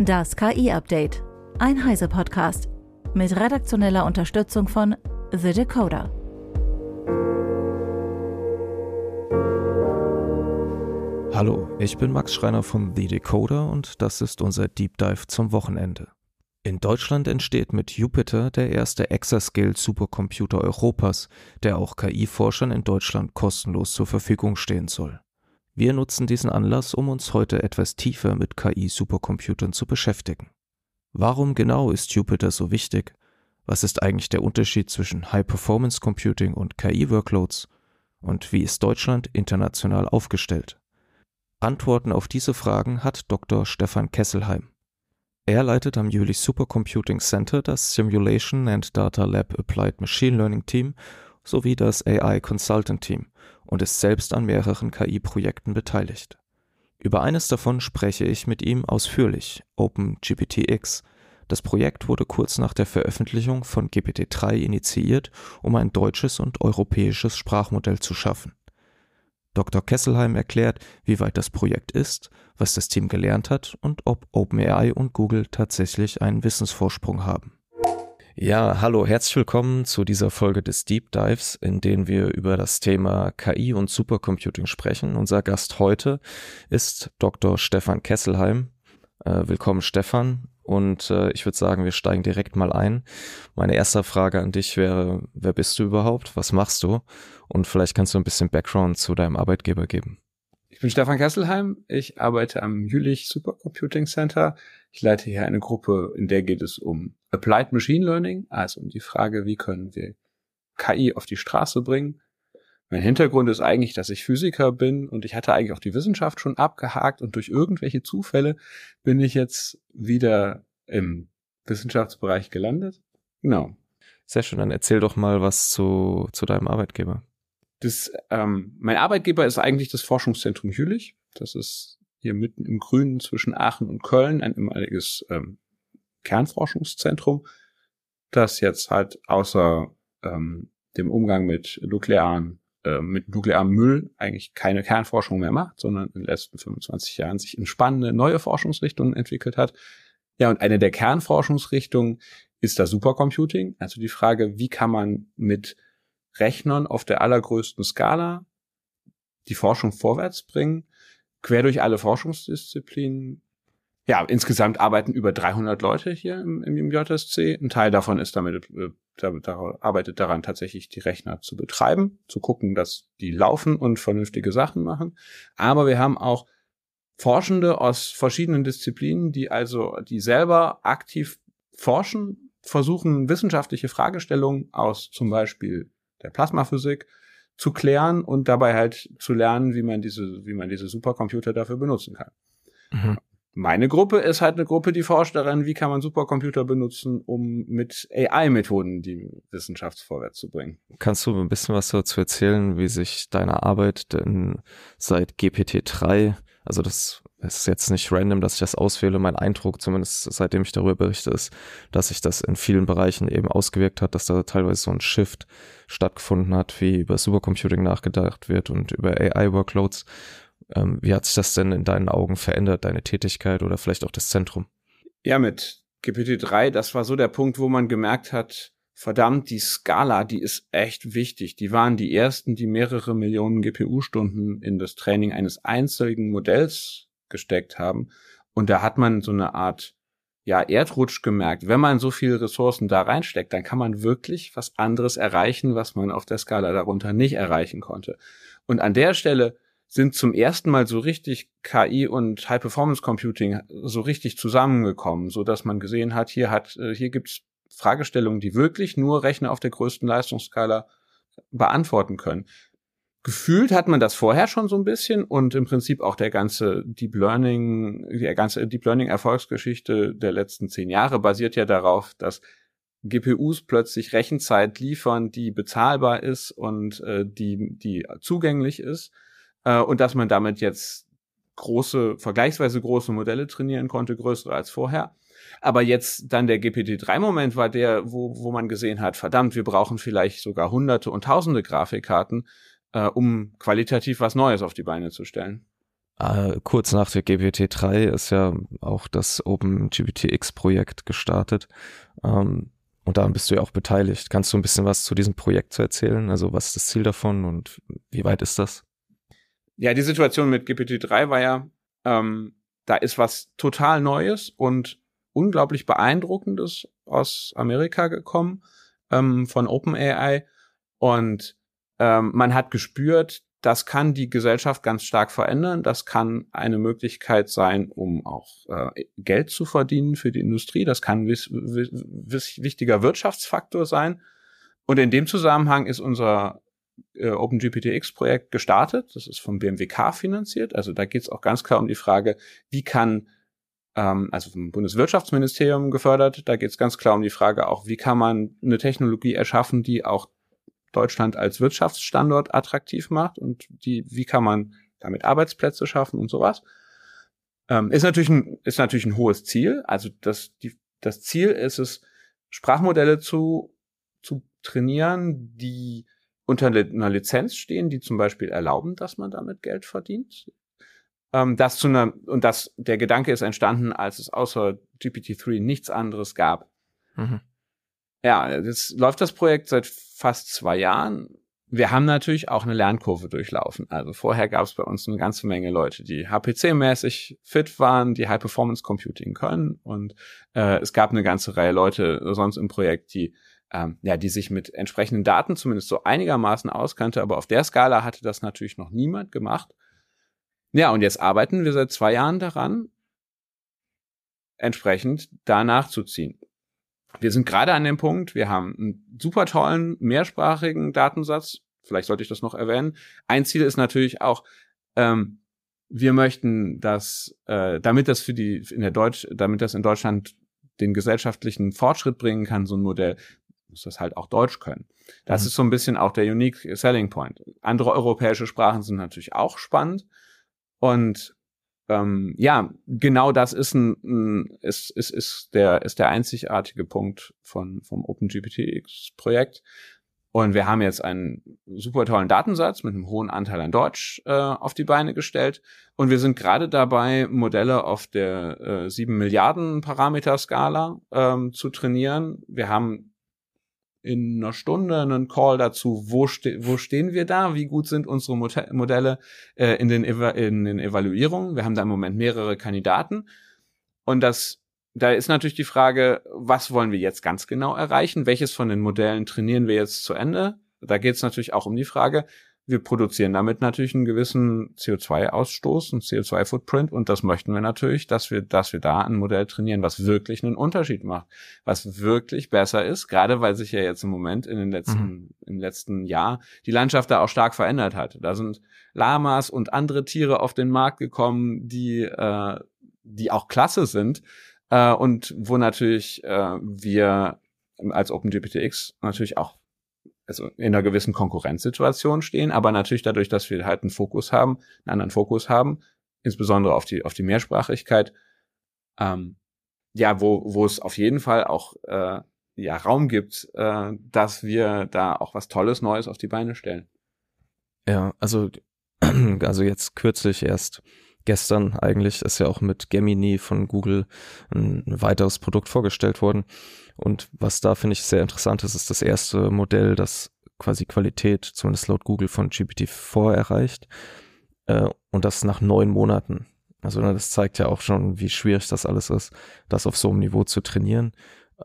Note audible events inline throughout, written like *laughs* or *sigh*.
Das KI-Update. Ein Heise-Podcast. Mit redaktioneller Unterstützung von The Decoder. Hallo, ich bin Max Schreiner von The Decoder und das ist unser Deep Dive zum Wochenende. In Deutschland entsteht mit Jupiter der erste Exascale-Supercomputer Europas, der auch KI-Forschern in Deutschland kostenlos zur Verfügung stehen soll. Wir nutzen diesen Anlass, um uns heute etwas tiefer mit KI-Supercomputern zu beschäftigen. Warum genau ist Jupiter so wichtig? Was ist eigentlich der Unterschied zwischen High-Performance Computing und KI-Workloads? Und wie ist Deutschland international aufgestellt? Antworten auf diese Fragen hat Dr. Stefan Kesselheim. Er leitet am Jülich Supercomputing Center das Simulation and Data Lab Applied Machine Learning Team sowie das AI Consultant Team und ist selbst an mehreren KI-Projekten beteiligt. Über eines davon spreche ich mit ihm ausführlich, OpenGPTX. Das Projekt wurde kurz nach der Veröffentlichung von GPT-3 initiiert, um ein deutsches und europäisches Sprachmodell zu schaffen. Dr. Kesselheim erklärt, wie weit das Projekt ist, was das Team gelernt hat und ob OpenAI und Google tatsächlich einen Wissensvorsprung haben. Ja, hallo, herzlich willkommen zu dieser Folge des Deep Dives, in denen wir über das Thema KI und Supercomputing sprechen. Unser Gast heute ist Dr. Stefan Kesselheim. Äh, willkommen, Stefan. Und äh, ich würde sagen, wir steigen direkt mal ein. Meine erste Frage an dich wäre, wer bist du überhaupt? Was machst du? Und vielleicht kannst du ein bisschen Background zu deinem Arbeitgeber geben. Ich bin Stefan Kesselheim. Ich arbeite am Jülich Supercomputing Center. Ich leite hier eine Gruppe, in der geht es um Applied Machine Learning, also um die Frage, wie können wir KI auf die Straße bringen. Mein Hintergrund ist eigentlich, dass ich Physiker bin und ich hatte eigentlich auch die Wissenschaft schon abgehakt und durch irgendwelche Zufälle bin ich jetzt wieder im Wissenschaftsbereich gelandet. Genau. Sehr schön, dann erzähl doch mal was zu, zu deinem Arbeitgeber. Das, ähm, mein Arbeitgeber ist eigentlich das Forschungszentrum Jülich. Das ist hier mitten im Grünen zwischen Aachen und Köln ein ehemaliges ähm, Kernforschungszentrum, das jetzt halt außer ähm, dem Umgang mit nuklearen äh, mit nuklearem Müll eigentlich keine Kernforschung mehr macht, sondern in den letzten 25 Jahren sich in spannende neue Forschungsrichtungen entwickelt hat. Ja, und eine der Kernforschungsrichtungen ist das Supercomputing, also die Frage, wie kann man mit Rechnern auf der allergrößten Skala die Forschung vorwärts bringen, quer durch alle Forschungsdisziplinen. Ja, insgesamt arbeiten über 300 Leute hier im, im JSC. Ein Teil davon ist damit, äh, damit arbeitet daran tatsächlich die Rechner zu betreiben, zu gucken, dass die laufen und vernünftige Sachen machen. Aber wir haben auch Forschende aus verschiedenen Disziplinen, die also, die selber aktiv forschen, versuchen wissenschaftliche Fragestellungen aus zum Beispiel der Plasmaphysik zu klären und dabei halt zu lernen, wie man diese, wie man diese Supercomputer dafür benutzen kann. Mhm. Meine Gruppe ist halt eine Gruppe, die forscht daran, wie kann man Supercomputer benutzen, um mit AI-Methoden die Wissenschaft vorwärts zu bringen. Kannst du ein bisschen was dazu erzählen, wie sich deine Arbeit denn seit GPT-3, also das ist jetzt nicht random, dass ich das auswähle. Mein Eindruck, zumindest seitdem ich darüber berichte, ist, dass sich das in vielen Bereichen eben ausgewirkt hat, dass da teilweise so ein Shift stattgefunden hat, wie über Supercomputing nachgedacht wird und über AI-Workloads. Ähm, wie hat sich das denn in deinen Augen verändert, deine Tätigkeit oder vielleicht auch das Zentrum? Ja, mit GPT-3, das war so der Punkt, wo man gemerkt hat, verdammt, die Skala, die ist echt wichtig. Die waren die ersten, die mehrere Millionen GPU-Stunden in das Training eines einzigen Modells gesteckt haben. Und da hat man so eine Art ja, Erdrutsch gemerkt. Wenn man so viele Ressourcen da reinsteckt, dann kann man wirklich was anderes erreichen, was man auf der Skala darunter nicht erreichen konnte. Und an der Stelle sind zum ersten Mal so richtig KI und High Performance Computing so richtig zusammengekommen, so dass man gesehen hat, hier hat, äh, hier gibt's Fragestellungen, die wirklich nur Rechner auf der größten Leistungsskala beantworten können gefühlt hat man das vorher schon so ein bisschen und im Prinzip auch der ganze Deep Learning, die ganze Deep Learning Erfolgsgeschichte der letzten zehn Jahre basiert ja darauf, dass GPUs plötzlich Rechenzeit liefern, die bezahlbar ist und äh, die, die zugänglich ist äh, und dass man damit jetzt große, vergleichsweise große Modelle trainieren konnte, größere als vorher. Aber jetzt dann der GPT-3-Moment war der, wo, wo man gesehen hat, verdammt, wir brauchen vielleicht sogar hunderte und tausende Grafikkarten, äh, um qualitativ was Neues auf die Beine zu stellen. Äh, kurz nach der GPT-3 ist ja auch das OpenGPTX-Projekt gestartet. Ähm, und daran bist du ja auch beteiligt. Kannst du ein bisschen was zu diesem Projekt zu erzählen? Also was ist das Ziel davon und wie weit ist das? Ja, die Situation mit GPT-3 war ja, ähm, da ist was total Neues und unglaublich beeindruckendes aus Amerika gekommen ähm, von OpenAI und ähm, man hat gespürt, das kann die Gesellschaft ganz stark verändern. Das kann eine Möglichkeit sein, um auch äh, Geld zu verdienen für die Industrie. Das kann ein wichtiger Wirtschaftsfaktor sein. Und in dem Zusammenhang ist unser äh, OpenGPTX-Projekt gestartet. Das ist vom BMWK finanziert. Also da geht es auch ganz klar um die Frage, wie kann ähm, also vom Bundeswirtschaftsministerium gefördert. Da geht es ganz klar um die Frage auch, wie kann man eine Technologie erschaffen, die auch Deutschland als Wirtschaftsstandort attraktiv macht und die, wie kann man damit Arbeitsplätze schaffen und sowas. Ähm, ist natürlich ein, ist natürlich ein hohes Ziel. Also das, die, das Ziel ist es, Sprachmodelle zu, zu trainieren, die unter einer Lizenz stehen, die zum Beispiel erlauben, dass man damit Geld verdient. Ähm, das zu einer, und das, der Gedanke ist entstanden, als es außer GPT-3 nichts anderes gab. Mhm. Ja, jetzt läuft das Projekt seit fast zwei Jahren. Wir haben natürlich auch eine Lernkurve durchlaufen. Also vorher gab es bei uns eine ganze Menge Leute, die HPC-mäßig fit waren, die High-Performance-Computing können. Und äh, es gab eine ganze Reihe Leute sonst im Projekt, die ähm, ja, die sich mit entsprechenden Daten zumindest so einigermaßen auskannte. Aber auf der Skala hatte das natürlich noch niemand gemacht. Ja, und jetzt arbeiten wir seit zwei Jahren daran, entsprechend da nachzuziehen wir sind gerade an dem Punkt, wir haben einen super tollen mehrsprachigen Datensatz. Vielleicht sollte ich das noch erwähnen. Ein Ziel ist natürlich auch, ähm, wir möchten, dass, äh, damit das für die in der Deutsch, damit das in Deutschland den gesellschaftlichen Fortschritt bringen kann, so ein Modell, muss das halt auch Deutsch können. Das mhm. ist so ein bisschen auch der unique selling point. Andere europäische Sprachen sind natürlich auch spannend und ähm, ja, genau das ist ein, ein ist, ist, ist der ist der einzigartige Punkt von vom OpenGPTX Projekt. Und wir haben jetzt einen super tollen Datensatz mit einem hohen Anteil an Deutsch äh, auf die Beine gestellt. Und wir sind gerade dabei, Modelle auf der äh, 7 Milliarden Parameter Skala ähm, zu trainieren. Wir haben in einer Stunde einen Call dazu, wo, ste wo stehen wir da, wie gut sind unsere Modelle äh, in, den in den Evaluierungen. Wir haben da im Moment mehrere Kandidaten und das da ist natürlich die Frage, was wollen wir jetzt ganz genau erreichen? Welches von den Modellen trainieren wir jetzt zu Ende? Da geht es natürlich auch um die Frage, wir produzieren damit natürlich einen gewissen CO2-Ausstoß, einen CO2-Footprint und das möchten wir natürlich, dass wir, dass wir da ein Modell trainieren, was wirklich einen Unterschied macht, was wirklich besser ist, gerade weil sich ja jetzt im Moment in den letzten, mhm. im letzten Jahr die Landschaft da auch stark verändert hat. Da sind Lamas und andere Tiere auf den Markt gekommen, die, äh, die auch klasse sind äh, und wo natürlich äh, wir als OpenGPTX natürlich auch also in einer gewissen Konkurrenzsituation stehen, aber natürlich dadurch, dass wir halt einen Fokus haben, einen anderen Fokus haben, insbesondere auf die auf die Mehrsprachigkeit, ähm, ja, wo wo es auf jeden Fall auch äh, ja Raum gibt, äh, dass wir da auch was Tolles Neues auf die Beine stellen. Ja, also *clears throat* also jetzt kürzlich erst gestern eigentlich ist ja auch mit Gemini von Google ein weiteres Produkt vorgestellt worden. Und was da finde ich sehr interessant ist, ist das erste Modell, das quasi Qualität, zumindest laut Google, von GPT-4 erreicht. Äh, und das nach neun Monaten. Also ne, das zeigt ja auch schon, wie schwierig das alles ist, das auf so einem Niveau zu trainieren.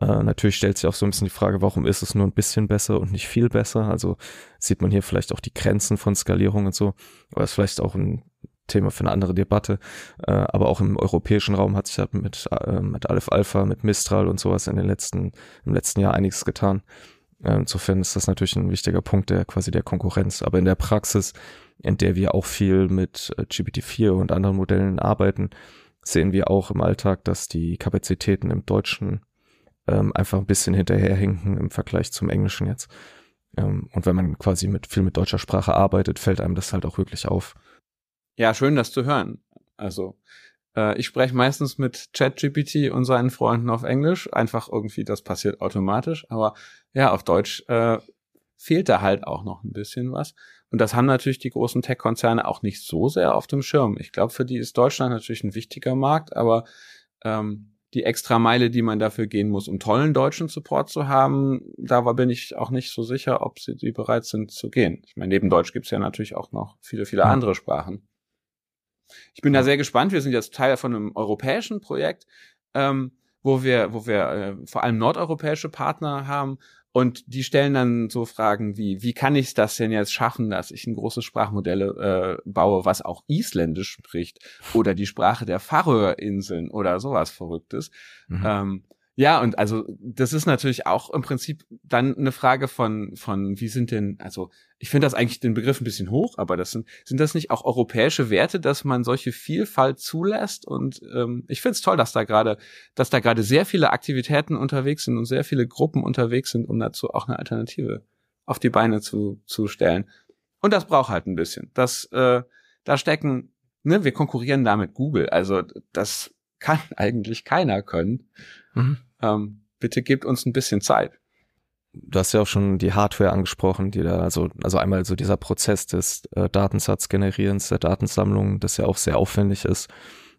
Äh, natürlich stellt sich auch so ein bisschen die Frage, warum ist es nur ein bisschen besser und nicht viel besser? Also sieht man hier vielleicht auch die Grenzen von Skalierung und so. Aber ist vielleicht auch ein Thema für eine andere Debatte. Äh, aber auch im europäischen Raum hat sich halt mit, äh, mit Aleph Alpha, mit Mistral und sowas in den letzten, im letzten Jahr einiges getan. Äh, insofern ist das natürlich ein wichtiger Punkt der quasi der Konkurrenz. Aber in der Praxis, in der wir auch viel mit äh, GPT-4 und anderen Modellen arbeiten, sehen wir auch im Alltag, dass die Kapazitäten im Deutschen ähm, einfach ein bisschen hinterherhinken im Vergleich zum Englischen jetzt. Ähm, und wenn man quasi mit viel mit deutscher Sprache arbeitet, fällt einem das halt auch wirklich auf. Ja, schön, das zu hören. Also, äh, ich spreche meistens mit ChatGPT und seinen Freunden auf Englisch. Einfach irgendwie, das passiert automatisch. Aber ja, auf Deutsch äh, fehlt da halt auch noch ein bisschen was. Und das haben natürlich die großen Tech-Konzerne auch nicht so sehr auf dem Schirm. Ich glaube, für die ist Deutschland natürlich ein wichtiger Markt, aber ähm, die extra Meile, die man dafür gehen muss, um tollen deutschen Support zu haben, da bin ich auch nicht so sicher, ob sie die bereit sind zu gehen. Ich meine, neben Deutsch gibt's ja natürlich auch noch viele, viele andere Sprachen. Ich bin da sehr gespannt. Wir sind jetzt Teil von einem europäischen Projekt, ähm, wo wir, wo wir äh, vor allem nordeuropäische Partner haben und die stellen dann so Fragen wie, wie kann ich das denn jetzt schaffen, dass ich ein großes Sprachmodell äh, baue, was auch Isländisch spricht oder die Sprache der Färöerinseln oder sowas Verrücktes. Mhm. Ähm, ja, und also das ist natürlich auch im Prinzip dann eine Frage von, von wie sind denn, also ich finde das eigentlich den Begriff ein bisschen hoch, aber das sind, sind das nicht auch europäische Werte, dass man solche Vielfalt zulässt? Und ähm, ich finde es toll, dass da gerade, dass da gerade sehr viele Aktivitäten unterwegs sind und sehr viele Gruppen unterwegs sind, um dazu auch eine Alternative auf die Beine zu, zu stellen. Und das braucht halt ein bisschen. Das, äh, da stecken, ne, wir konkurrieren da mit Google. Also das kann eigentlich keiner können. Mhm. Ähm, bitte gebt uns ein bisschen Zeit. Du hast ja auch schon die Hardware angesprochen, die da, also, also einmal so dieser Prozess des äh, Datensatzgenerierens, der Datensammlung, das ja auch sehr aufwendig ist,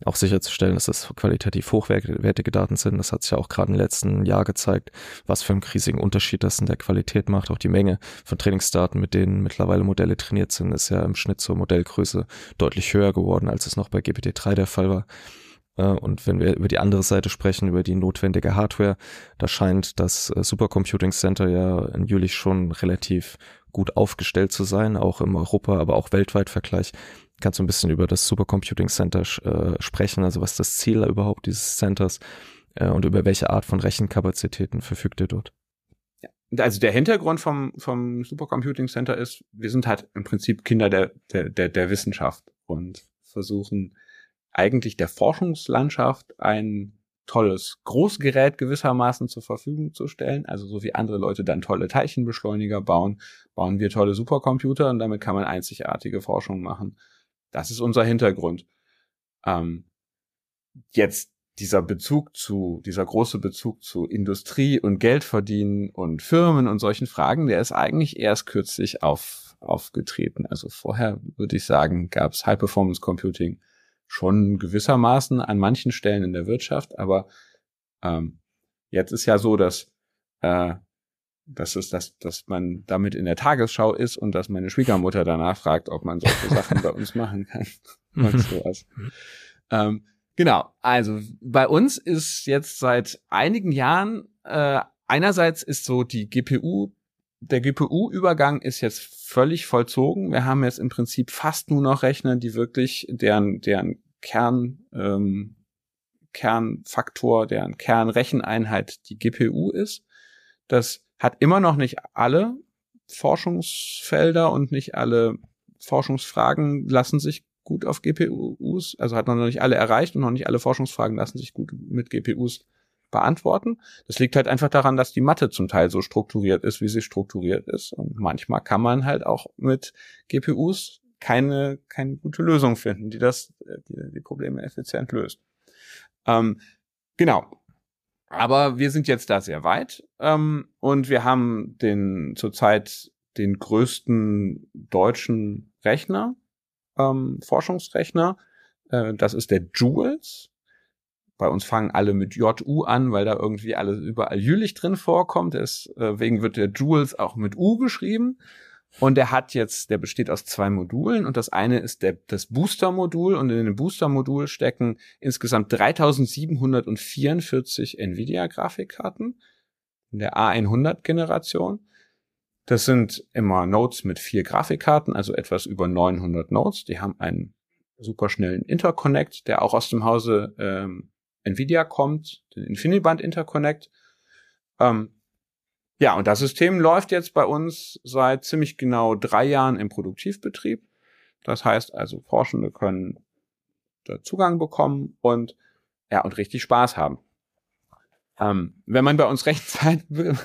auch sicherzustellen, dass das qualitativ hochwertige Daten sind. Das hat sich ja auch gerade im letzten Jahr gezeigt, was für einen riesigen Unterschied das in der Qualität macht. Auch die Menge von Trainingsdaten, mit denen mittlerweile Modelle trainiert sind, ist ja im Schnitt zur Modellgröße deutlich höher geworden, als es noch bei GPT-3 der Fall war. Äh, und wenn wir über die andere Seite sprechen, über die notwendige Hardware, da scheint das äh, Supercomputing Center ja in Jülich schon relativ gut aufgestellt zu sein, auch im Europa, aber auch weltweit Vergleich. Kannst du ein bisschen über das Supercomputing Center äh, sprechen, also was das Ziel überhaupt dieses Centers äh, und über welche Art von Rechenkapazitäten verfügt ihr dort? Also der Hintergrund vom, vom Supercomputing Center ist, wir sind halt im Prinzip Kinder der, der, der, der Wissenschaft und versuchen eigentlich der Forschungslandschaft ein tolles Großgerät gewissermaßen zur Verfügung zu stellen. Also so wie andere Leute dann tolle Teilchenbeschleuniger bauen, bauen wir tolle Supercomputer und damit kann man einzigartige Forschung machen. Das ist unser Hintergrund. Ähm, jetzt dieser Bezug zu, dieser große Bezug zu Industrie und Geld verdienen und Firmen und solchen Fragen, der ist eigentlich erst kürzlich auf, aufgetreten. Also vorher würde ich sagen, gab es High Performance Computing schon gewissermaßen an manchen Stellen in der Wirtschaft, aber ähm, jetzt ist ja so, dass äh, dass es, dass, dass man damit in der Tagesschau ist und dass meine Schwiegermutter danach fragt, ob man solche Sachen bei uns machen kann. *laughs* und sowas. ähm, genau, also bei uns ist jetzt seit einigen Jahren äh, einerseits ist so die GPU der GPU-Übergang ist jetzt völlig vollzogen. Wir haben jetzt im Prinzip fast nur noch Rechner, die wirklich deren, deren Kern, ähm, Kernfaktor, deren Kernrecheneinheit die GPU ist. Das hat immer noch nicht alle Forschungsfelder und nicht alle Forschungsfragen lassen sich gut auf GPUs, also hat noch nicht alle erreicht und noch nicht alle Forschungsfragen lassen sich gut mit GPUs beantworten. Das liegt halt einfach daran, dass die Mathe zum Teil so strukturiert ist, wie sie strukturiert ist. Und manchmal kann man halt auch mit GPUs keine, keine gute Lösung finden, die das, die, die Probleme effizient löst. Ähm, genau. Aber wir sind jetzt da sehr weit ähm, und wir haben den zurzeit den größten deutschen Rechner, ähm, Forschungsrechner. Äh, das ist der Jules. Bei uns fangen alle mit JU an, weil da irgendwie alles überall Jülich drin vorkommt. Deswegen wird der Jules auch mit U geschrieben. Und der hat jetzt, der besteht aus zwei Modulen und das eine ist der, das Booster-Modul und in dem Booster-Modul stecken insgesamt 3744 Nvidia-Grafikkarten in der A100-Generation. Das sind immer Nodes mit vier Grafikkarten, also etwas über 900 Nodes. Die haben einen superschnellen Interconnect, der auch aus dem Hause ähm, Nvidia kommt, den InfiniBand Interconnect. Ähm, ja, und das System läuft jetzt bei uns seit ziemlich genau drei Jahren im Produktivbetrieb. Das heißt also, Forschende können da Zugang bekommen und ja, und richtig Spaß haben. Ähm, wenn man bei uns Rechenzeit, *laughs* wenn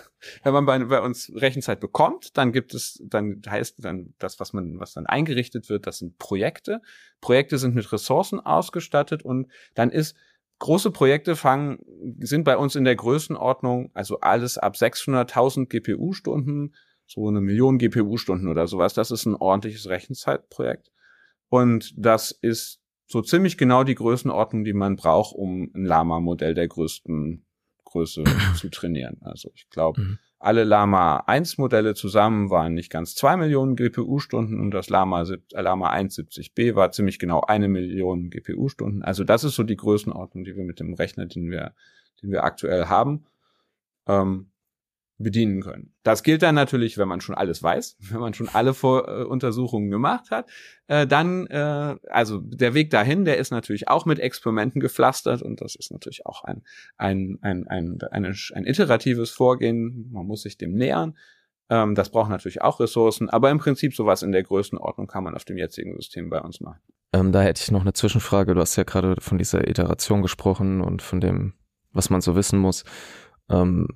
man bei, bei, uns Rechenzeit bekommt, dann gibt es, dann heißt dann das, was man, was dann eingerichtet wird, das sind Projekte. Projekte sind mit Ressourcen ausgestattet und dann ist große Projekte fangen, sind bei uns in der Größenordnung, also alles ab 600.000 GPU-Stunden, so eine Million GPU-Stunden oder sowas. Das ist ein ordentliches Rechenzeitprojekt. Und das ist so ziemlich genau die Größenordnung, die man braucht, um ein Lama-Modell der größten Größe *coughs* zu trainieren. Also ich glaube, mhm. Alle Lama 1 Modelle zusammen waren nicht ganz zwei Millionen GPU-Stunden und das Lama, äh, Lama 170b war ziemlich genau eine Million GPU-Stunden. Also das ist so die Größenordnung, die wir mit dem Rechner, den wir, den wir aktuell haben. Ähm, bedienen können. Das gilt dann natürlich, wenn man schon alles weiß, *laughs* wenn man schon alle Vor äh, Untersuchungen gemacht hat. Äh, dann, äh, also der Weg dahin, der ist natürlich auch mit Experimenten gepflastert und das ist natürlich auch ein, ein, ein, ein, ein, ein iteratives Vorgehen. Man muss sich dem nähern. Ähm, das braucht natürlich auch Ressourcen, aber im Prinzip sowas in der Größenordnung kann man auf dem jetzigen System bei uns machen. Ähm, da hätte ich noch eine Zwischenfrage. Du hast ja gerade von dieser Iteration gesprochen und von dem, was man so wissen muss. Ähm,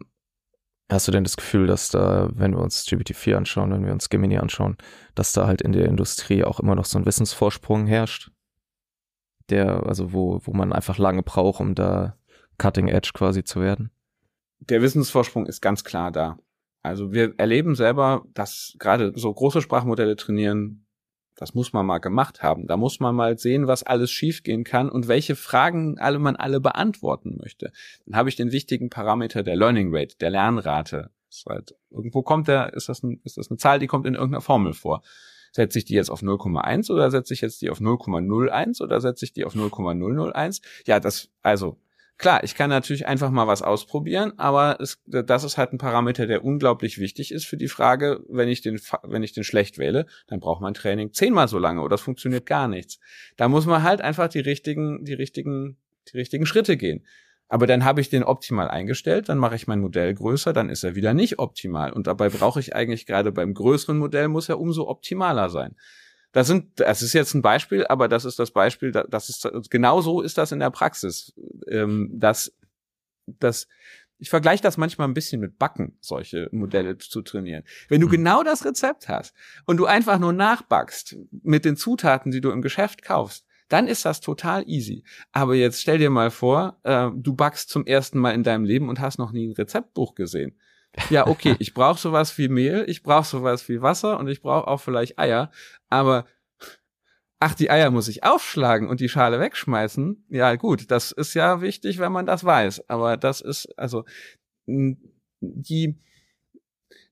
Hast du denn das Gefühl, dass da, wenn wir uns GPT-4 anschauen, wenn wir uns Gemini anschauen, dass da halt in der Industrie auch immer noch so ein Wissensvorsprung herrscht? Der, also wo, wo man einfach lange braucht, um da Cutting Edge quasi zu werden? Der Wissensvorsprung ist ganz klar da. Also wir erleben selber, dass gerade so große Sprachmodelle trainieren das muss man mal gemacht haben. Da muss man mal sehen, was alles schiefgehen kann und welche Fragen alle man alle beantworten möchte. Dann habe ich den wichtigen Parameter der Learning Rate, der Lernrate. Halt, irgendwo kommt der, ist das, ein, ist das eine Zahl, die kommt in irgendeiner Formel vor. Setze ich die jetzt auf 0,1 oder setze ich jetzt die auf 0,01 oder setze ich die auf 0,001? Ja, das, also Klar, ich kann natürlich einfach mal was ausprobieren, aber es, das ist halt ein Parameter, der unglaublich wichtig ist für die Frage, wenn ich den, wenn ich den schlecht wähle, dann braucht mein Training zehnmal so lange oder es funktioniert gar nichts. Da muss man halt einfach die richtigen, die richtigen, die richtigen Schritte gehen. Aber dann habe ich den optimal eingestellt, dann mache ich mein Modell größer, dann ist er wieder nicht optimal. Und dabei brauche ich eigentlich gerade beim größeren Modell muss er umso optimaler sein. Das sind, das ist jetzt ein Beispiel, aber das ist das Beispiel, das ist genau so ist das in der Praxis. Ähm, dass, dass ich vergleiche das manchmal ein bisschen mit Backen, solche Modelle zu trainieren. Wenn du mhm. genau das Rezept hast und du einfach nur nachbackst mit den Zutaten, die du im Geschäft kaufst, dann ist das total easy. Aber jetzt stell dir mal vor, äh, du backst zum ersten Mal in deinem Leben und hast noch nie ein Rezeptbuch gesehen. Ja, okay, ich brauche sowas wie Mehl, ich brauche sowas wie Wasser und ich brauche auch vielleicht Eier, aber ach, die Eier muss ich aufschlagen und die Schale wegschmeißen. Ja, gut, das ist ja wichtig, wenn man das weiß, aber das ist also die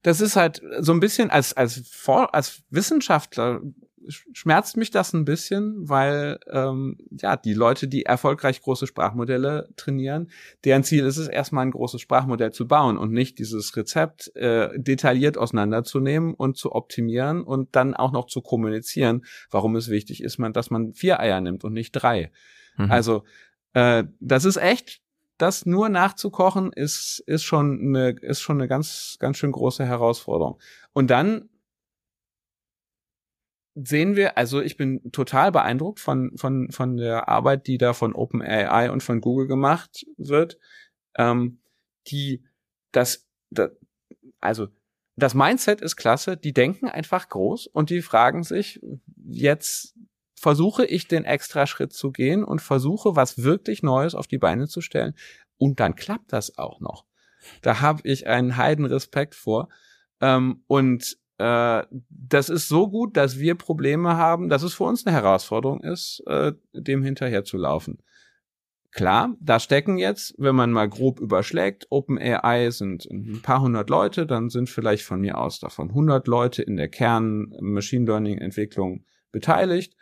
das ist halt so ein bisschen als als als Wissenschaftler schmerzt mich das ein bisschen, weil ähm, ja die Leute, die erfolgreich große Sprachmodelle trainieren, deren Ziel ist es erstmal ein großes Sprachmodell zu bauen und nicht dieses Rezept äh, detailliert auseinanderzunehmen und zu optimieren und dann auch noch zu kommunizieren, warum es wichtig ist, man, dass man vier Eier nimmt und nicht drei. Mhm. Also äh, das ist echt das nur nachzukochen ist ist schon eine ist schon eine ganz ganz schön große Herausforderung. Und dann sehen wir, also ich bin total beeindruckt von, von, von der Arbeit, die da von OpenAI und von Google gemacht wird, ähm, die das, das, also das Mindset ist klasse, die denken einfach groß und die fragen sich, jetzt versuche ich den extra Schritt zu gehen und versuche, was wirklich Neues auf die Beine zu stellen. Und dann klappt das auch noch. Da habe ich einen Heidenrespekt vor. Ähm, und äh, das ist so gut, dass wir Probleme haben, dass es für uns eine Herausforderung ist, äh, dem hinterher zu laufen. Klar, da stecken jetzt, wenn man mal grob überschlägt, OpenAI sind ein paar hundert Leute, dann sind vielleicht von mir aus davon 100 Leute in der Kern Machine Learning Entwicklung beteiligt.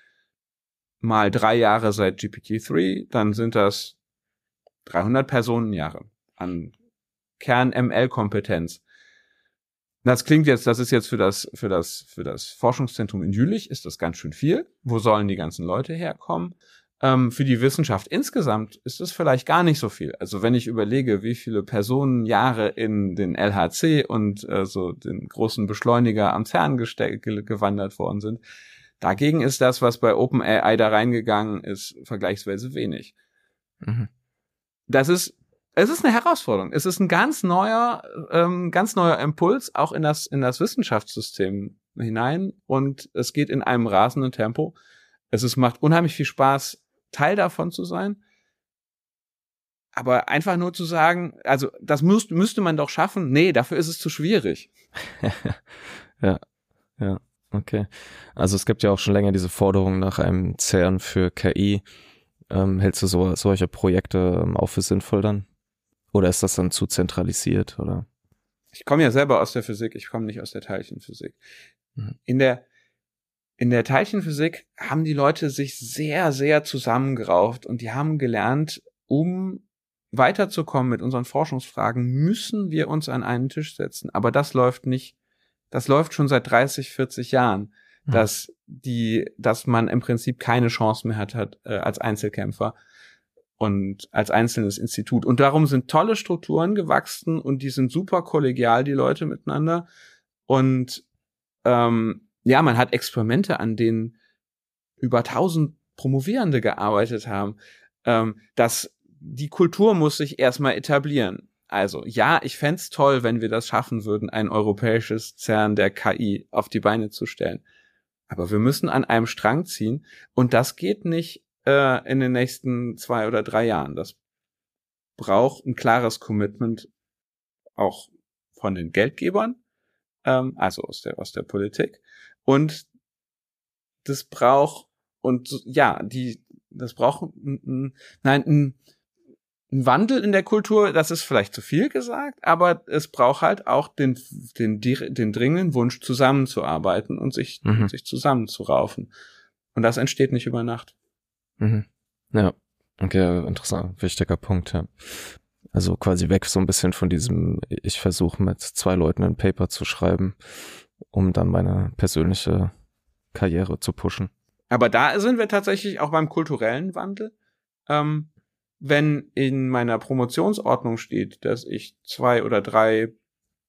Mal drei Jahre seit GPT-3, dann sind das 300 Personenjahre an Kern ML Kompetenz. Das klingt jetzt, das ist jetzt für das, für das, für das Forschungszentrum in Jülich ist das ganz schön viel. Wo sollen die ganzen Leute herkommen? Ähm, für die Wissenschaft insgesamt ist das vielleicht gar nicht so viel. Also wenn ich überlege, wie viele Personen Jahre in den LHC und äh, so den großen Beschleuniger am CERN gewandert worden sind, dagegen ist das, was bei OpenAI da reingegangen ist, vergleichsweise wenig. Mhm. Das ist es ist eine Herausforderung. Es ist ein ganz neuer, ähm, ganz neuer Impuls auch in das in das Wissenschaftssystem hinein und es geht in einem rasenden Tempo. Es ist, macht unheimlich viel Spaß, Teil davon zu sein. aber einfach nur zu sagen, also das müsst, müsste man doch schaffen. Nee, dafür ist es zu schwierig. *laughs* ja, ja, okay. Also es gibt ja auch schon länger diese Forderung nach einem CERN für KI. Ähm, hältst du so, solche Projekte ähm, auch für sinnvoll dann? Oder ist das dann zu zentralisiert, oder? Ich komme ja selber aus der Physik, ich komme nicht aus der Teilchenphysik. Mhm. In der in der Teilchenphysik haben die Leute sich sehr, sehr zusammengerauft und die haben gelernt, um weiterzukommen mit unseren Forschungsfragen, müssen wir uns an einen Tisch setzen. Aber das läuft nicht, das läuft schon seit 30, 40 Jahren, mhm. dass die, dass man im Prinzip keine Chance mehr hat, hat äh, als Einzelkämpfer und als einzelnes Institut. Und darum sind tolle Strukturen gewachsen und die sind super kollegial, die Leute miteinander. Und ähm, ja, man hat Experimente, an denen über tausend Promovierende gearbeitet haben. Ähm, das die Kultur muss sich erstmal etablieren. Also, ja, ich fände toll, wenn wir das schaffen würden, ein europäisches CERN der KI auf die Beine zu stellen. Aber wir müssen an einem Strang ziehen und das geht nicht äh, in den nächsten zwei oder drei Jahren. Das braucht ein klares Commitment auch von den Geldgebern, ähm, also aus der, aus der Politik. Und das braucht, und ja, die, das braucht, nein, ein, ein Wandel in der Kultur, das ist vielleicht zu viel gesagt, aber es braucht halt auch den, den, den dringenden Wunsch, zusammenzuarbeiten und sich, mhm. sich zusammenzuraufen. Und das entsteht nicht über Nacht. Mhm. Ja, okay, interessant, wichtiger Punkt, ja. Also quasi weg so ein bisschen von diesem, ich versuche mit zwei Leuten ein Paper zu schreiben, um dann meine persönliche Karriere zu pushen. Aber da sind wir tatsächlich auch beim kulturellen Wandel. Ähm, wenn in meiner Promotionsordnung steht, dass ich zwei oder drei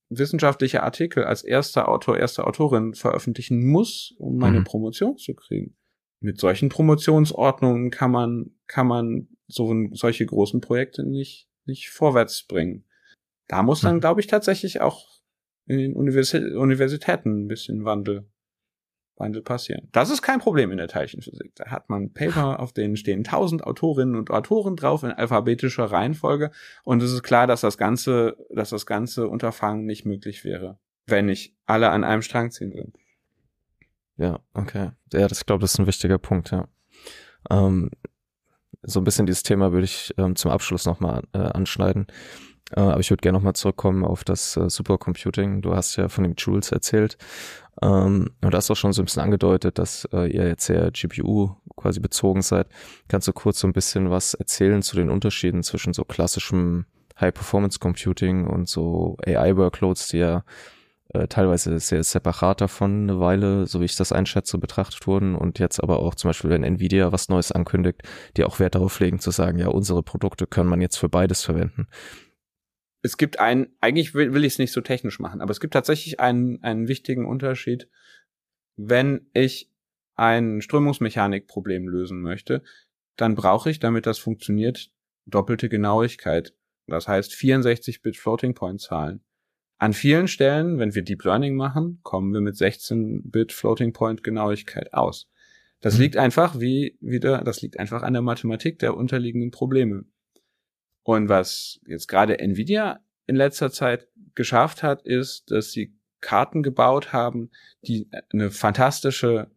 wissenschaftliche Artikel als erster Autor, erste Autorin veröffentlichen muss, um meine mhm. Promotion zu kriegen. Mit solchen Promotionsordnungen kann man, kann man so solche großen Projekte nicht, nicht vorwärts bringen. Da muss dann, mhm. glaube ich, tatsächlich auch in den Universitäten ein bisschen Wandel Wandel passieren. Das ist kein Problem in der Teilchenphysik. Da hat man Paper, *laughs* auf denen stehen tausend Autorinnen und Autoren drauf in alphabetischer Reihenfolge und es ist klar, dass das ganze, dass das ganze Unterfangen nicht möglich wäre, wenn nicht alle an einem Strang ziehen würden. Ja, okay. Ja, das glaube, das ist ein wichtiger Punkt, ja. Ähm, so ein bisschen dieses Thema würde ich ähm, zum Abschluss nochmal äh, anschneiden. Äh, aber ich würde gerne nochmal zurückkommen auf das äh, Supercomputing. Du hast ja von dem Jules erzählt. Ähm, und hast auch schon so ein bisschen angedeutet, dass äh, ihr jetzt sehr GPU quasi bezogen seid. Kannst du kurz so ein bisschen was erzählen zu den Unterschieden zwischen so klassischem High-Performance-Computing und so AI-Workloads, die ja äh, teilweise sehr separat davon eine Weile, so wie ich das einschätze, betrachtet wurden und jetzt aber auch zum Beispiel, wenn Nvidia was Neues ankündigt, die auch Wert darauf legen zu sagen, ja, unsere Produkte kann man jetzt für beides verwenden es gibt einen, eigentlich will, will ich es nicht so technisch machen, aber es gibt tatsächlich einen, einen wichtigen Unterschied, wenn ich ein Strömungsmechanikproblem lösen möchte, dann brauche ich, damit das funktioniert, doppelte Genauigkeit. Das heißt 64-Bit Floating Point Zahlen. An vielen Stellen, wenn wir Deep Learning machen, kommen wir mit 16-Bit Floating Point Genauigkeit aus. Das mhm. liegt einfach wie wieder, das liegt einfach an der Mathematik der unterliegenden Probleme. Und was jetzt gerade Nvidia in letzter Zeit geschafft hat, ist, dass sie Karten gebaut haben, die eine fantastische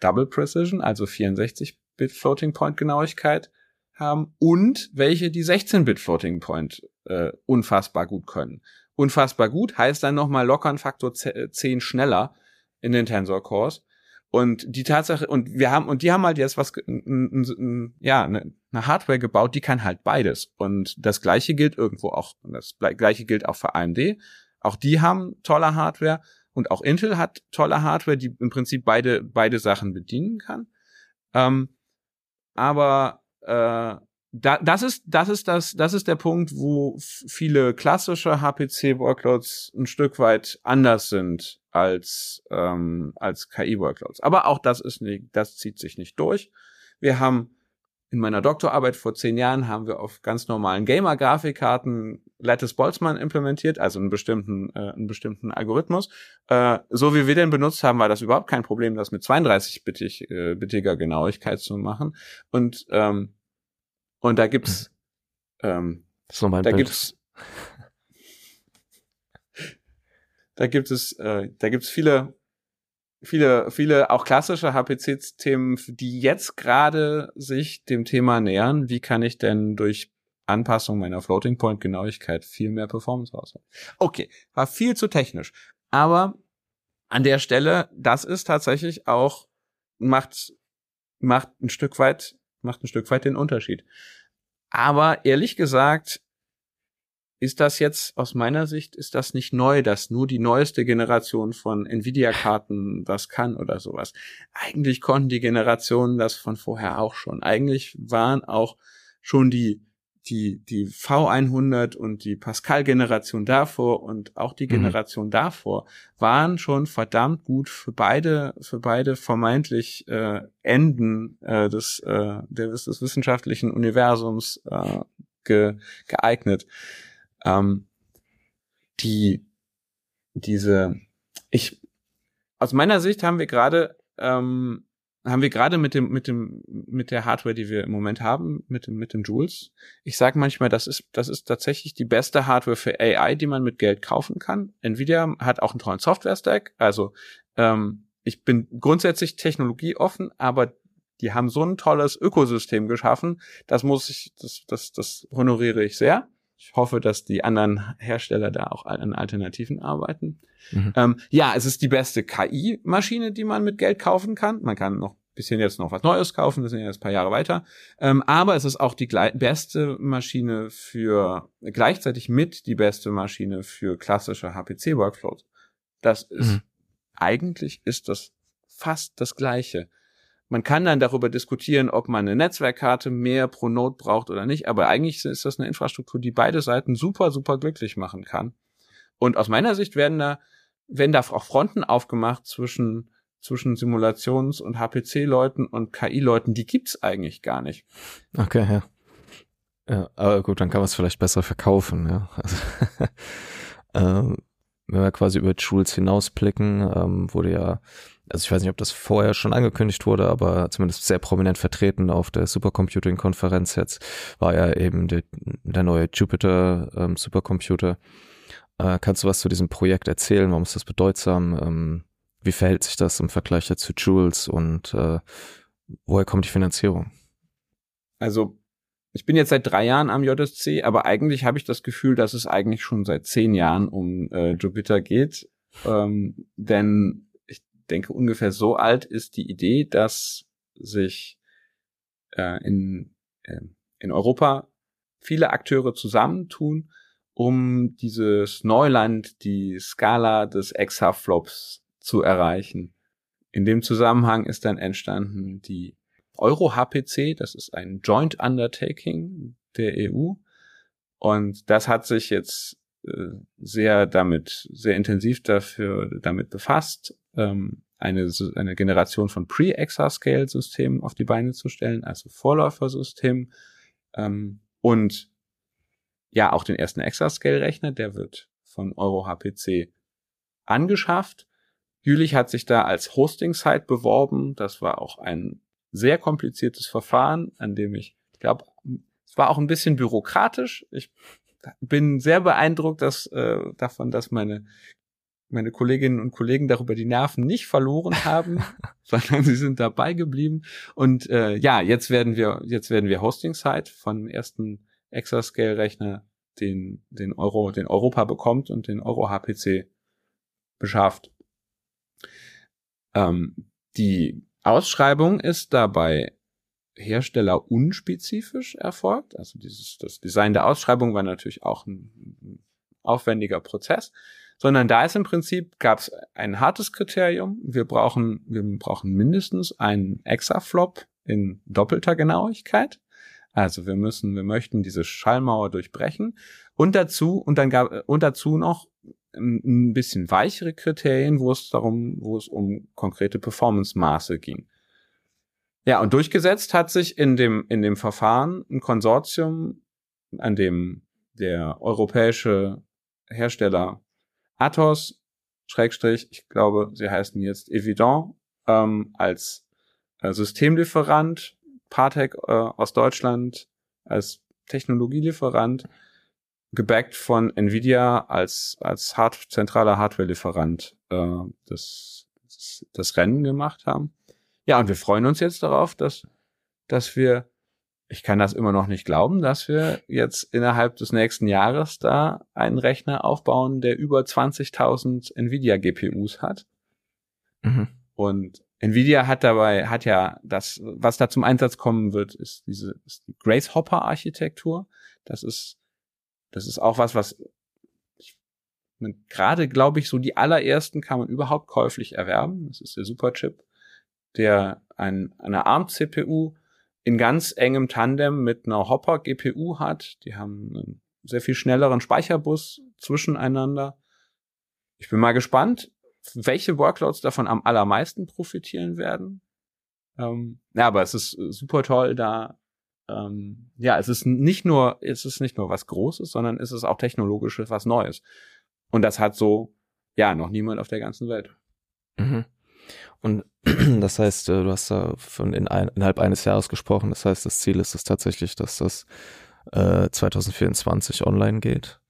Double Precision, also 64-Bit Floating Point Genauigkeit haben und welche die 16-Bit Floating Point äh, unfassbar gut können. Unfassbar gut heißt dann nochmal locker ein Faktor 10 schneller in den Tensor Cores. Und die Tatsache, und wir haben, und die haben halt jetzt was, ja, eine, eine Hardware gebaut, die kann halt beides. Und das gleiche gilt irgendwo auch, das gleiche gilt auch für AMD. Auch die haben tolle Hardware und auch Intel hat tolle Hardware, die im Prinzip beide, beide Sachen bedienen kann. Ähm, aber äh, da, das ist, das ist das, das ist der Punkt, wo viele klassische HPC-Workloads ein Stück weit anders sind als ähm, als KI-Workloads. Aber auch das ist nicht, das zieht sich nicht durch. Wir haben in meiner Doktorarbeit vor zehn Jahren haben wir auf ganz normalen Gamer-Grafikkarten Lattice Boltzmann implementiert, also einen bestimmten, äh, einen bestimmten Algorithmus. Äh, so wie wir den benutzt haben, war das überhaupt kein Problem, das mit 32-bittiger äh, Genauigkeit zu machen. Und ähm, und da gibt's Ähm, Das ist noch mein da Bild. gibt's *laughs* da gibt es äh, da gibt's viele viele viele auch klassische HPC-Themen, die jetzt gerade sich dem Thema nähern. Wie kann ich denn durch Anpassung meiner Floating Point Genauigkeit viel mehr Performance rausholen? Okay, war viel zu technisch, aber an der Stelle, das ist tatsächlich auch macht macht ein Stück weit macht ein Stück weit den Unterschied. Aber ehrlich gesagt, ist das jetzt aus meiner Sicht ist das nicht neu, dass nur die neueste Generation von Nvidia-Karten das kann oder sowas. Eigentlich konnten die Generationen das von vorher auch schon. Eigentlich waren auch schon die die die V100 und die Pascal-Generation davor und auch die Mhm. Generation davor waren schon verdammt gut für beide für beide vermeintlich äh, Enden äh, des, äh, des des wissenschaftlichen Universums äh, ge, geeignet ähm, die diese ich aus meiner Sicht haben wir gerade ähm, haben wir gerade mit dem mit dem mit der Hardware, die wir im Moment haben, mit dem mit dem Jules. Ich sage manchmal, das ist das ist tatsächlich die beste Hardware für AI, die man mit Geld kaufen kann. Nvidia hat auch einen tollen Software Stack, also ähm, ich bin grundsätzlich technologieoffen, aber die haben so ein tolles Ökosystem geschaffen. Das muss ich, das, das, das honoriere ich sehr. Ich hoffe, dass die anderen Hersteller da auch an Alternativen arbeiten. Mhm. Ähm, ja, es ist die beste KI-Maschine, die man mit Geld kaufen kann. Man kann noch bisschen jetzt noch was Neues kaufen, das sind ja jetzt ein paar Jahre weiter. Ähm, aber es ist auch die beste Maschine für, gleichzeitig mit die beste Maschine für klassische HPC-Workflows. Das ist, Mhm. eigentlich ist das fast das Gleiche. Man kann dann darüber diskutieren, ob man eine Netzwerkkarte mehr pro Node braucht oder nicht, aber eigentlich ist das eine Infrastruktur, die beide Seiten super, super glücklich machen kann. Und aus meiner Sicht werden da, werden da auch Fronten aufgemacht zwischen, zwischen Simulations- und HPC-Leuten und KI-Leuten, die gibt's eigentlich gar nicht. Okay, ja. Ja, aber gut, dann kann man es vielleicht besser verkaufen, ja. Also, *laughs* ähm, wenn wir quasi über Jules hinausblicken, ähm, wurde ja, also ich weiß nicht, ob das vorher schon angekündigt wurde, aber zumindest sehr prominent vertreten auf der Supercomputing-Konferenz jetzt, war ja eben der, der neue Jupyter ähm, Supercomputer. Äh, kannst du was zu diesem Projekt erzählen? Warum ist das bedeutsam? Ähm, wie verhält sich das im Vergleich zu Jules und äh, woher kommt die Finanzierung? Also ich bin jetzt seit drei Jahren am JSC, aber eigentlich habe ich das Gefühl, dass es eigentlich schon seit zehn Jahren um äh, Jupyter geht. Ähm, denn denke, ungefähr so alt ist die Idee, dass sich äh, in, äh, in Europa viele Akteure zusammentun, um dieses Neuland, die Skala des Exaflops zu erreichen. In dem Zusammenhang ist dann entstanden die Euro-HPC, das ist ein Joint Undertaking der EU. Und das hat sich jetzt sehr damit, sehr intensiv dafür, damit befasst, ähm, eine, eine Generation von Pre-Exascale-Systemen auf die Beine zu stellen, also Vorläufersystemen. Ähm, und ja, auch den ersten Exascale-Rechner, der wird von EuroHPC angeschafft. Jülich hat sich da als Hosting-Site beworben. Das war auch ein sehr kompliziertes Verfahren, an dem ich, ich glaube, es war auch ein bisschen bürokratisch. Ich bin sehr beeindruckt dass, äh, davon, dass meine meine Kolleginnen und Kollegen darüber die Nerven nicht verloren *laughs* haben, sondern sie sind dabei geblieben. Und äh, ja, jetzt werden wir jetzt werden wir Hosting-Site von ersten Exascale-Rechner, den den Euro, den Europa bekommt und den Euro HPC beschafft. Ähm, die Ausschreibung ist dabei Hersteller unspezifisch erfolgt. Also dieses, das Design der Ausschreibung war natürlich auch ein, ein aufwendiger Prozess, sondern da ist im Prinzip gab es ein hartes Kriterium. Wir brauchen, wir brauchen mindestens einen Exaflop in doppelter Genauigkeit. Also wir müssen, wir möchten diese Schallmauer durchbrechen und dazu und dann gab und dazu noch ein bisschen weichere Kriterien, wo es darum, wo es um konkrete Performance-Maße ging. Ja, und durchgesetzt hat sich in dem, in dem Verfahren ein Konsortium, an dem der europäische Hersteller Athos, Schrägstrich, ich glaube, sie heißen jetzt Evident, ähm, als äh, Systemlieferant, Partec äh, aus Deutschland als Technologielieferant, gebackt von Nvidia als, als hard, zentraler Hardware-Lieferant äh, das, das Rennen gemacht haben. Ja, und wir freuen uns jetzt darauf, dass, dass wir, ich kann das immer noch nicht glauben, dass wir jetzt innerhalb des nächsten Jahres da einen Rechner aufbauen, der über 20.000 Nvidia GPUs hat. Mhm. Und Nvidia hat dabei, hat ja das, was da zum Einsatz kommen wird, ist diese ist die Grace Hopper Architektur. Das ist, das ist auch was, was gerade, glaube ich, so die allerersten kann man überhaupt käuflich erwerben. Das ist der Superchip, der ein, eine ARM-CPU in ganz engem Tandem mit einer Hopper-GPU hat. Die haben einen sehr viel schnelleren Speicherbus zwischeneinander. Ich bin mal gespannt, welche Workloads davon am allermeisten profitieren werden. Ähm, ja, aber es ist super toll, da ähm, ja, es ist nicht nur, es ist nicht nur was Großes, sondern es ist auch technologisch was Neues. Und das hat so, ja, noch niemand auf der ganzen Welt. Mhm. Und *clears throat* das heißt, äh, du hast da von in ein, innerhalb eines Jahres gesprochen. Das heißt, das Ziel ist es tatsächlich, dass das äh, 2024 online geht.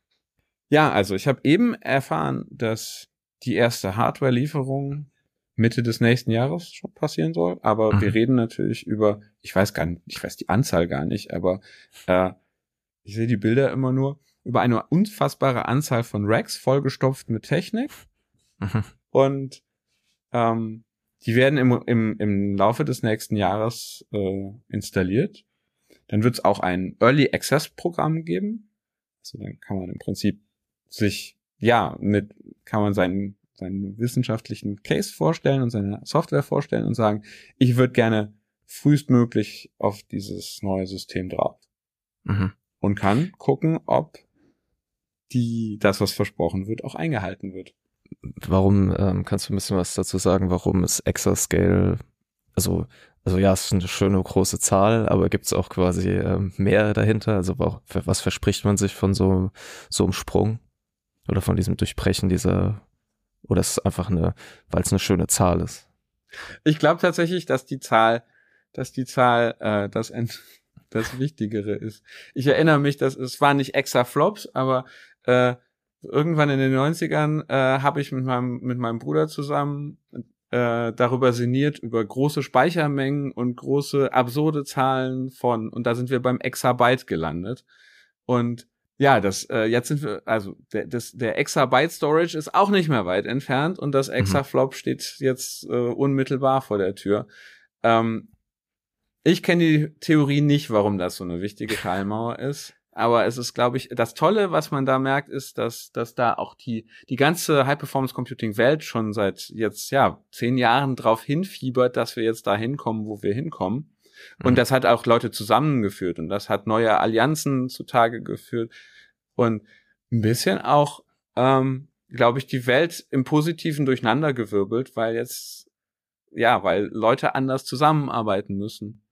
Ja, also ich habe eben erfahren, dass die erste Hardware-Lieferung Mitte des nächsten Jahres schon passieren soll. Aber mhm. wir reden natürlich über, ich weiß gar nicht, ich weiß die Anzahl gar nicht, aber äh, ich sehe die Bilder immer nur über eine unfassbare Anzahl von Racks vollgestopft mit Technik. Mhm. Und ähm, die werden im, im, im Laufe des nächsten Jahres äh, installiert. Dann wird es auch ein Early Access Programm geben. Also dann kann man im Prinzip sich, ja, mit, kann man seinen, seinen wissenschaftlichen Case vorstellen und seine Software vorstellen und sagen, ich würde gerne frühestmöglich auf dieses neue System drauf. Mhm. Und kann gucken, ob die, das, was versprochen wird, auch eingehalten wird. Warum, ähm, kannst du ein bisschen was dazu sagen, warum ist Exascale, also, also ja, es ist eine schöne große Zahl, aber gibt es auch quasi ähm, mehr dahinter? Also was verspricht man sich von so, so einem Sprung? Oder von diesem Durchbrechen dieser, oder ist es einfach eine, weil es eine schöne Zahl ist? Ich glaube tatsächlich, dass die Zahl, dass die Zahl äh, das, das Wichtigere ist. Ich erinnere mich, dass es war nicht extra Flops, aber äh, irgendwann in den 90ern äh, habe ich mit meinem, mit meinem Bruder zusammen äh, darüber sinniert, über große Speichermengen und große absurde Zahlen von, und da sind wir beim Exabyte gelandet. Und ja, das äh, jetzt sind wir, also der, das, der Exabyte Storage ist auch nicht mehr weit entfernt und das mhm. Exaflop mhm. steht jetzt äh, unmittelbar vor der Tür. Ähm, ich kenne die Theorie nicht, warum das so eine wichtige Teilmauer ist. Aber es ist, glaube ich, das Tolle, was man da merkt, ist, dass, dass da auch die, die ganze High-Performance-Computing-Welt schon seit jetzt, ja, zehn Jahren drauf hinfiebert, dass wir jetzt da hinkommen, wo wir hinkommen. Mhm. Und das hat auch Leute zusammengeführt und das hat neue Allianzen zutage geführt und ein bisschen auch, ähm, glaube ich, die Welt im Positiven durcheinandergewirbelt, weil jetzt, ja, weil Leute anders zusammenarbeiten müssen.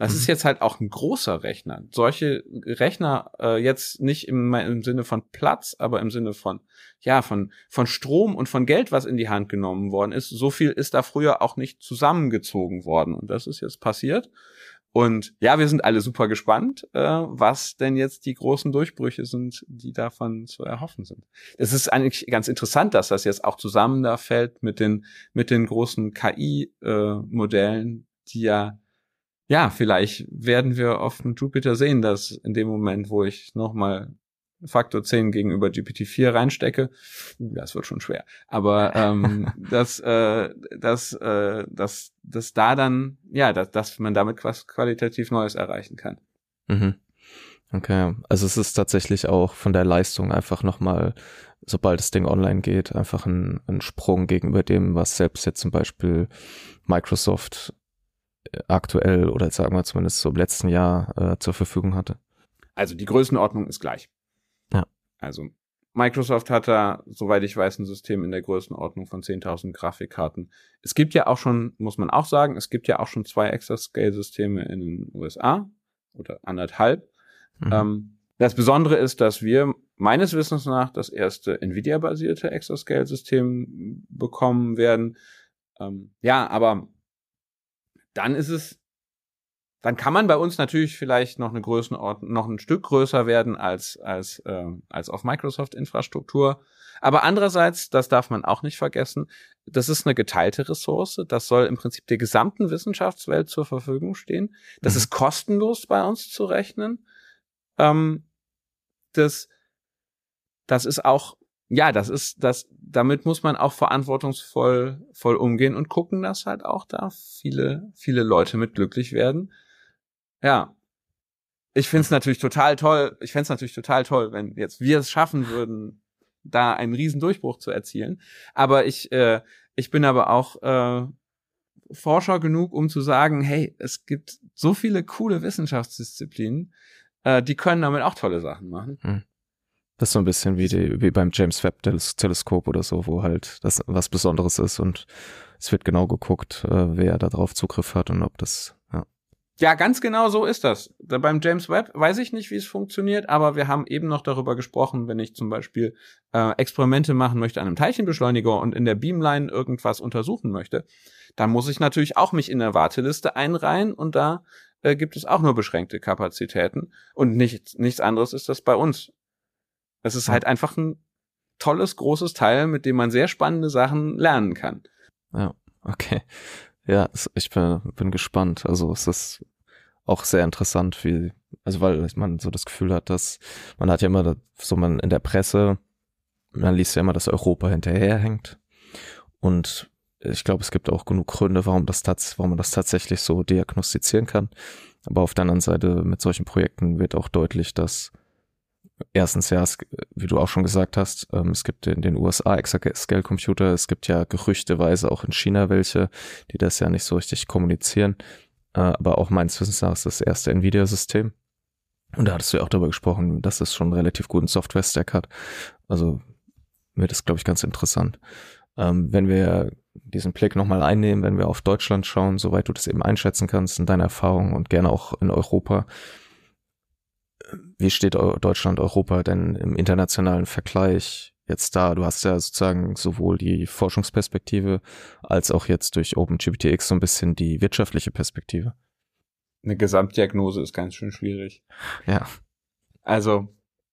Das mhm. ist jetzt halt auch ein großer Rechner. Solche Rechner äh, jetzt nicht im, im Sinne von Platz, aber im Sinne von ja von von Strom und von Geld, was in die Hand genommen worden ist. So viel ist da früher auch nicht zusammengezogen worden und das ist jetzt passiert. Und ja, wir sind alle super gespannt, äh, was denn jetzt die großen Durchbrüche sind, die davon zu erhoffen sind. Es ist eigentlich ganz interessant, dass das jetzt auch zusammen da fällt mit den mit den großen KI-Modellen, äh, die ja ja, vielleicht werden wir auf dem Jupiter sehen, dass in dem Moment, wo ich nochmal Faktor 10 gegenüber GPT-4 reinstecke, das wird schon schwer. Aber ähm, *laughs* dass, äh, dass, äh, dass, dass da dann, ja, dass, dass man damit was qualitativ Neues erreichen kann. Mhm. Okay, also es ist tatsächlich auch von der Leistung einfach nochmal, sobald das Ding online geht, einfach ein, ein Sprung gegenüber dem, was selbst jetzt zum Beispiel Microsoft aktuell oder sagen wir zumindest so im letzten Jahr äh, zur Verfügung hatte? Also die Größenordnung ist gleich. Ja. Also Microsoft hat da, soweit ich weiß, ein System in der Größenordnung von 10.000 Grafikkarten. Es gibt ja auch schon, muss man auch sagen, es gibt ja auch schon zwei Exascale-Systeme in den USA oder anderthalb. Mhm. Ähm, das Besondere ist, dass wir meines Wissens nach das erste NVIDIA-basierte Exascale-System bekommen werden. Ähm, ja, aber dann ist es dann kann man bei uns natürlich vielleicht noch eine Größenordnung, noch ein Stück größer werden als, als, äh, als auf Microsoft-Infrastruktur. Aber andererseits, das darf man auch nicht vergessen, das ist eine geteilte Ressource. Das soll im Prinzip der gesamten Wissenschaftswelt zur Verfügung stehen. Das mhm. ist kostenlos bei uns zu rechnen. Ähm, das, das ist auch, ja, das ist, das, damit muss man auch verantwortungsvoll voll umgehen und gucken, dass halt auch da viele, viele Leute mit glücklich werden. Ja. Ich finde es natürlich total toll, ich fände es natürlich total toll, wenn jetzt wir es schaffen würden, da einen riesen Durchbruch zu erzielen. Aber ich, äh, ich bin aber auch äh, Forscher genug, um zu sagen, hey, es gibt so viele coole Wissenschaftsdisziplinen, äh, die können damit auch tolle Sachen machen. Hm. Das ist so ein bisschen wie, die, wie beim James Webb Teleskop oder so, wo halt das was Besonderes ist und es wird genau geguckt, äh, wer da drauf Zugriff hat und ob das ja, ganz genau so ist das. Da beim James Webb weiß ich nicht, wie es funktioniert, aber wir haben eben noch darüber gesprochen, wenn ich zum Beispiel äh, Experimente machen möchte an einem Teilchenbeschleuniger und in der Beamline irgendwas untersuchen möchte, dann muss ich natürlich auch mich in der Warteliste einreihen und da äh, gibt es auch nur beschränkte Kapazitäten und nichts, nichts anderes ist das bei uns. Es ist halt einfach ein tolles, großes Teil, mit dem man sehr spannende Sachen lernen kann. Ja, okay. Ja, ich bin, bin gespannt. Also es ist auch sehr interessant, wie, also weil man so das Gefühl hat, dass man hat ja immer so man in der Presse, man liest ja immer, dass Europa hinterherhängt. Und ich glaube, es gibt auch genug Gründe, warum das warum man das tatsächlich so diagnostizieren kann. Aber auf der anderen Seite mit solchen Projekten wird auch deutlich, dass erstens ja, es, wie du auch schon gesagt hast, ähm, es gibt in den USA Exascale-Computer, es gibt ja gerüchteweise auch in China welche, die das ja nicht so richtig kommunizieren, äh, aber auch meines Wissens nach ist das erste Nvidia-System. Und da hattest du ja auch darüber gesprochen, dass es schon einen relativ guten Software-Stack hat. Also wird das, glaube ich, ganz interessant. Ähm, wenn wir diesen Blick nochmal einnehmen, wenn wir auf Deutschland schauen, soweit du das eben einschätzen kannst in deiner Erfahrung und gerne auch in Europa, wie steht Deutschland, Europa denn im internationalen Vergleich jetzt da? Du hast ja sozusagen sowohl die Forschungsperspektive als auch jetzt durch OpenGPTX so ein bisschen die wirtschaftliche Perspektive. Eine Gesamtdiagnose ist ganz schön schwierig. Ja. Also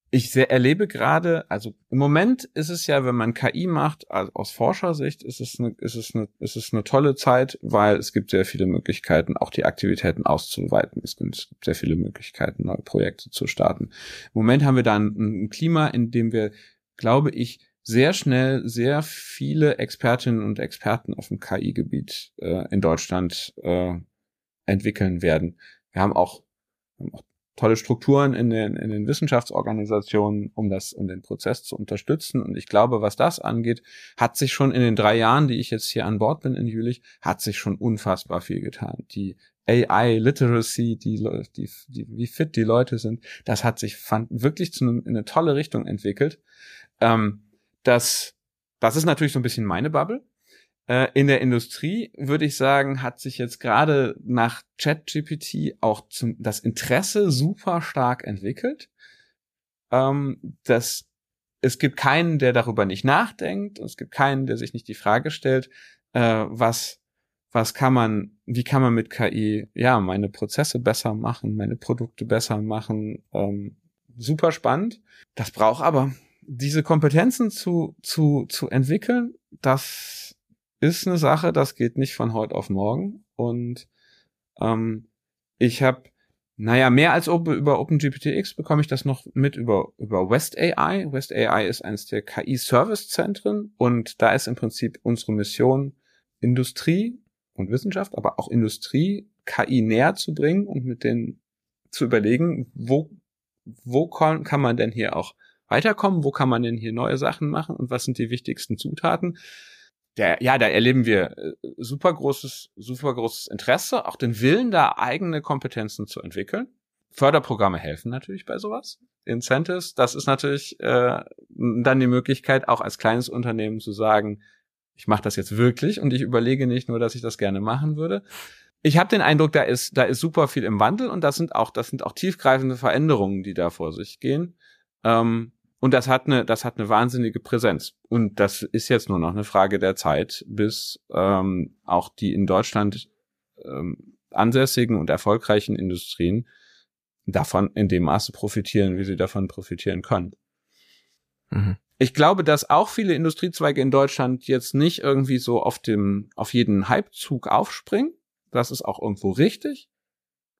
ich sehr, erlebe gerade, also im Moment ist es ja, wenn man KI macht, also aus Forschersicht ist es eine, ist es eine, ist es eine tolle Zeit, weil es gibt sehr viele Möglichkeiten, auch die Aktivitäten auszuweiten. Es gibt, sehr viele Möglichkeiten, neue Projekte zu starten. Im Moment haben wir dann ein Klima, in dem wir, glaube ich, sehr schnell sehr viele Expertinnen und Experten auf dem KI-Gebiet äh, in Deutschland äh, entwickeln werden. Wir haben auch, wir haben auch tolle Strukturen in den, in den Wissenschaftsorganisationen, um das, um den Prozess zu unterstützen. Und ich glaube, was das angeht, hat sich schon in den drei Jahren, die ich jetzt hier an Bord bin in Jülich, hat sich schon unfassbar viel getan. Die AI Literacy, die, die, die, wie fit die Leute sind, das hat sich fand, wirklich zu in eine tolle Richtung entwickelt. Ähm, das, das ist natürlich so ein bisschen meine Bubble. Äh, in der Industrie würde ich sagen, hat sich jetzt gerade nach ChatGPT auch zum, das Interesse super stark entwickelt. Ähm, das, es gibt keinen, der darüber nicht nachdenkt. Es gibt keinen, der sich nicht die Frage stellt, äh, was, was kann man, wie kann man mit KI, ja, meine Prozesse besser machen, meine Produkte besser machen. Ähm, super spannend. Das braucht aber diese Kompetenzen zu, zu, zu entwickeln, das ist eine Sache, das geht nicht von heute auf morgen. Und ähm, ich habe, naja, mehr als über OpenGPTX bekomme ich das noch mit über, über West AI. West AI ist eines der KI-Service-Zentren und da ist im Prinzip unsere Mission, Industrie und Wissenschaft, aber auch Industrie KI näher zu bringen und mit denen zu überlegen, wo, wo kann, kann man denn hier auch weiterkommen, wo kann man denn hier neue Sachen machen und was sind die wichtigsten Zutaten der, ja, da erleben wir äh, super großes, super großes Interesse, auch den Willen, da eigene Kompetenzen zu entwickeln. Förderprogramme helfen natürlich bei sowas. Incentives, das ist natürlich äh, dann die Möglichkeit, auch als kleines Unternehmen zu sagen, ich mache das jetzt wirklich und ich überlege nicht nur, dass ich das gerne machen würde. Ich habe den Eindruck, da ist, da ist super viel im Wandel und das sind auch, das sind auch tiefgreifende Veränderungen, die da vor sich gehen. Ähm, und das hat eine, das hat eine wahnsinnige Präsenz. Und das ist jetzt nur noch eine Frage der Zeit, bis ähm, auch die in Deutschland ähm, ansässigen und erfolgreichen Industrien davon in dem Maße profitieren, wie sie davon profitieren können. Mhm. Ich glaube, dass auch viele Industriezweige in Deutschland jetzt nicht irgendwie so auf dem, auf jeden Hypezug aufspringen. Das ist auch irgendwo richtig.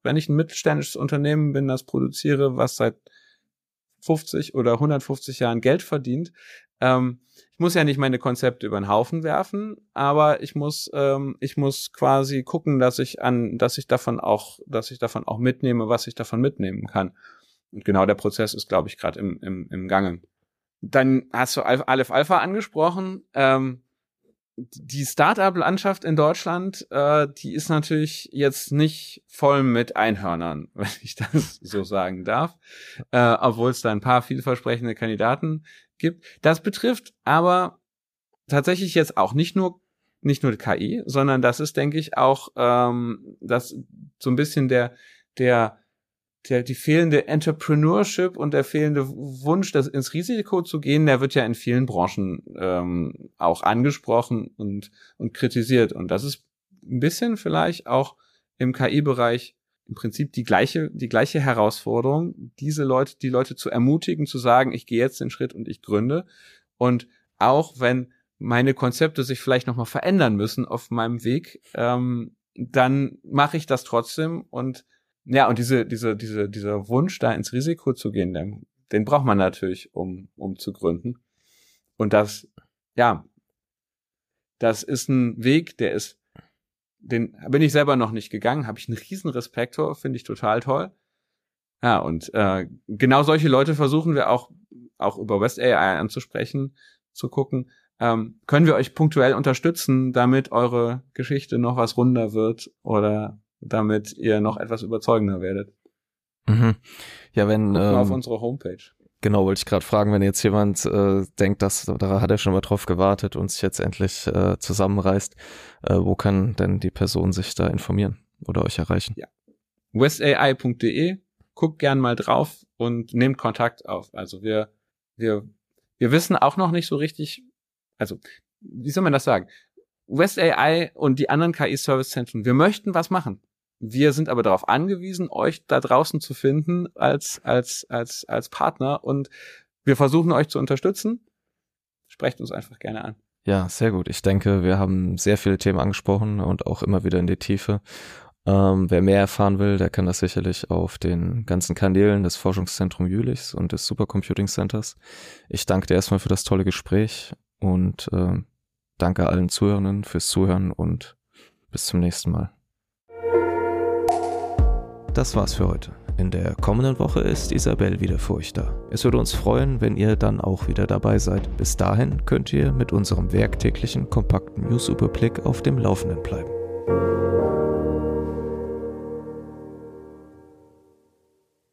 Wenn ich ein mittelständisches Unternehmen bin, das produziere, was seit 50 oder 150 Jahren Geld verdient, ähm, ich muss ja nicht meine Konzepte über den Haufen werfen, aber ich muss, ähm, ich muss quasi gucken, dass ich an, dass ich davon auch, dass ich davon auch mitnehme, was ich davon mitnehmen kann. Und genau der Prozess ist, glaube ich, gerade im, im, im Gange. Dann hast du Aleph Alpha angesprochen. Ähm, die Startup-Landschaft in Deutschland, äh, die ist natürlich jetzt nicht voll mit Einhörnern, *laughs* wenn ich das so sagen darf, äh, obwohl es da ein paar vielversprechende Kandidaten gibt. Das betrifft aber tatsächlich jetzt auch nicht nur nicht nur KI, sondern das ist, denke ich, auch ähm, das so ein bisschen der der der, die fehlende Entrepreneurship und der fehlende Wunsch, das ins Risiko zu gehen, der wird ja in vielen Branchen ähm, auch angesprochen und, und kritisiert. Und das ist ein bisschen vielleicht auch im KI-Bereich im Prinzip die gleiche, die gleiche Herausforderung, diese Leute, die Leute zu ermutigen, zu sagen, ich gehe jetzt den Schritt und ich gründe. Und auch wenn meine Konzepte sich vielleicht nochmal verändern müssen auf meinem Weg, ähm, dann mache ich das trotzdem und ja, und diese, diese, diese, dieser Wunsch, da ins Risiko zu gehen, den, den braucht man natürlich, um, um zu gründen. Und das, ja, das ist ein Weg, der ist, den bin ich selber noch nicht gegangen, habe ich einen riesen Respekt vor, finde ich total toll. Ja, und äh, genau solche Leute versuchen wir auch, auch über West AI anzusprechen, zu gucken, ähm, können wir euch punktuell unterstützen, damit eure Geschichte noch was runder wird oder damit ihr noch etwas überzeugender werdet. Mhm. Ja, wenn ähm, auf unsere Homepage. Genau, wollte ich gerade fragen, wenn jetzt jemand äh, denkt, dass da hat er schon mal drauf gewartet und sich jetzt endlich äh, zusammenreißt, äh, wo kann denn die Person sich da informieren oder euch erreichen? Ja. westai.de, guckt gern mal drauf und nehmt Kontakt auf. Also wir wir wir wissen auch noch nicht so richtig, also wie soll man das sagen? West AI und die anderen KI-Service-Zentren, wir möchten was machen. Wir sind aber darauf angewiesen, euch da draußen zu finden als, als, als, als Partner und wir versuchen euch zu unterstützen. Sprecht uns einfach gerne an. Ja, sehr gut. Ich denke, wir haben sehr viele Themen angesprochen und auch immer wieder in die Tiefe. Ähm, wer mehr erfahren will, der kann das sicherlich auf den ganzen Kanälen des Forschungszentrums Jülichs und des Supercomputing Centers. Ich danke dir erstmal für das tolle Gespräch und äh, danke allen Zuhörenden fürs Zuhören und bis zum nächsten Mal. Das war's für heute. In der kommenden Woche ist Isabel wieder für euch da. Es würde uns freuen, wenn ihr dann auch wieder dabei seid. Bis dahin könnt ihr mit unserem werktäglichen kompakten Newsüberblick auf dem Laufenden bleiben.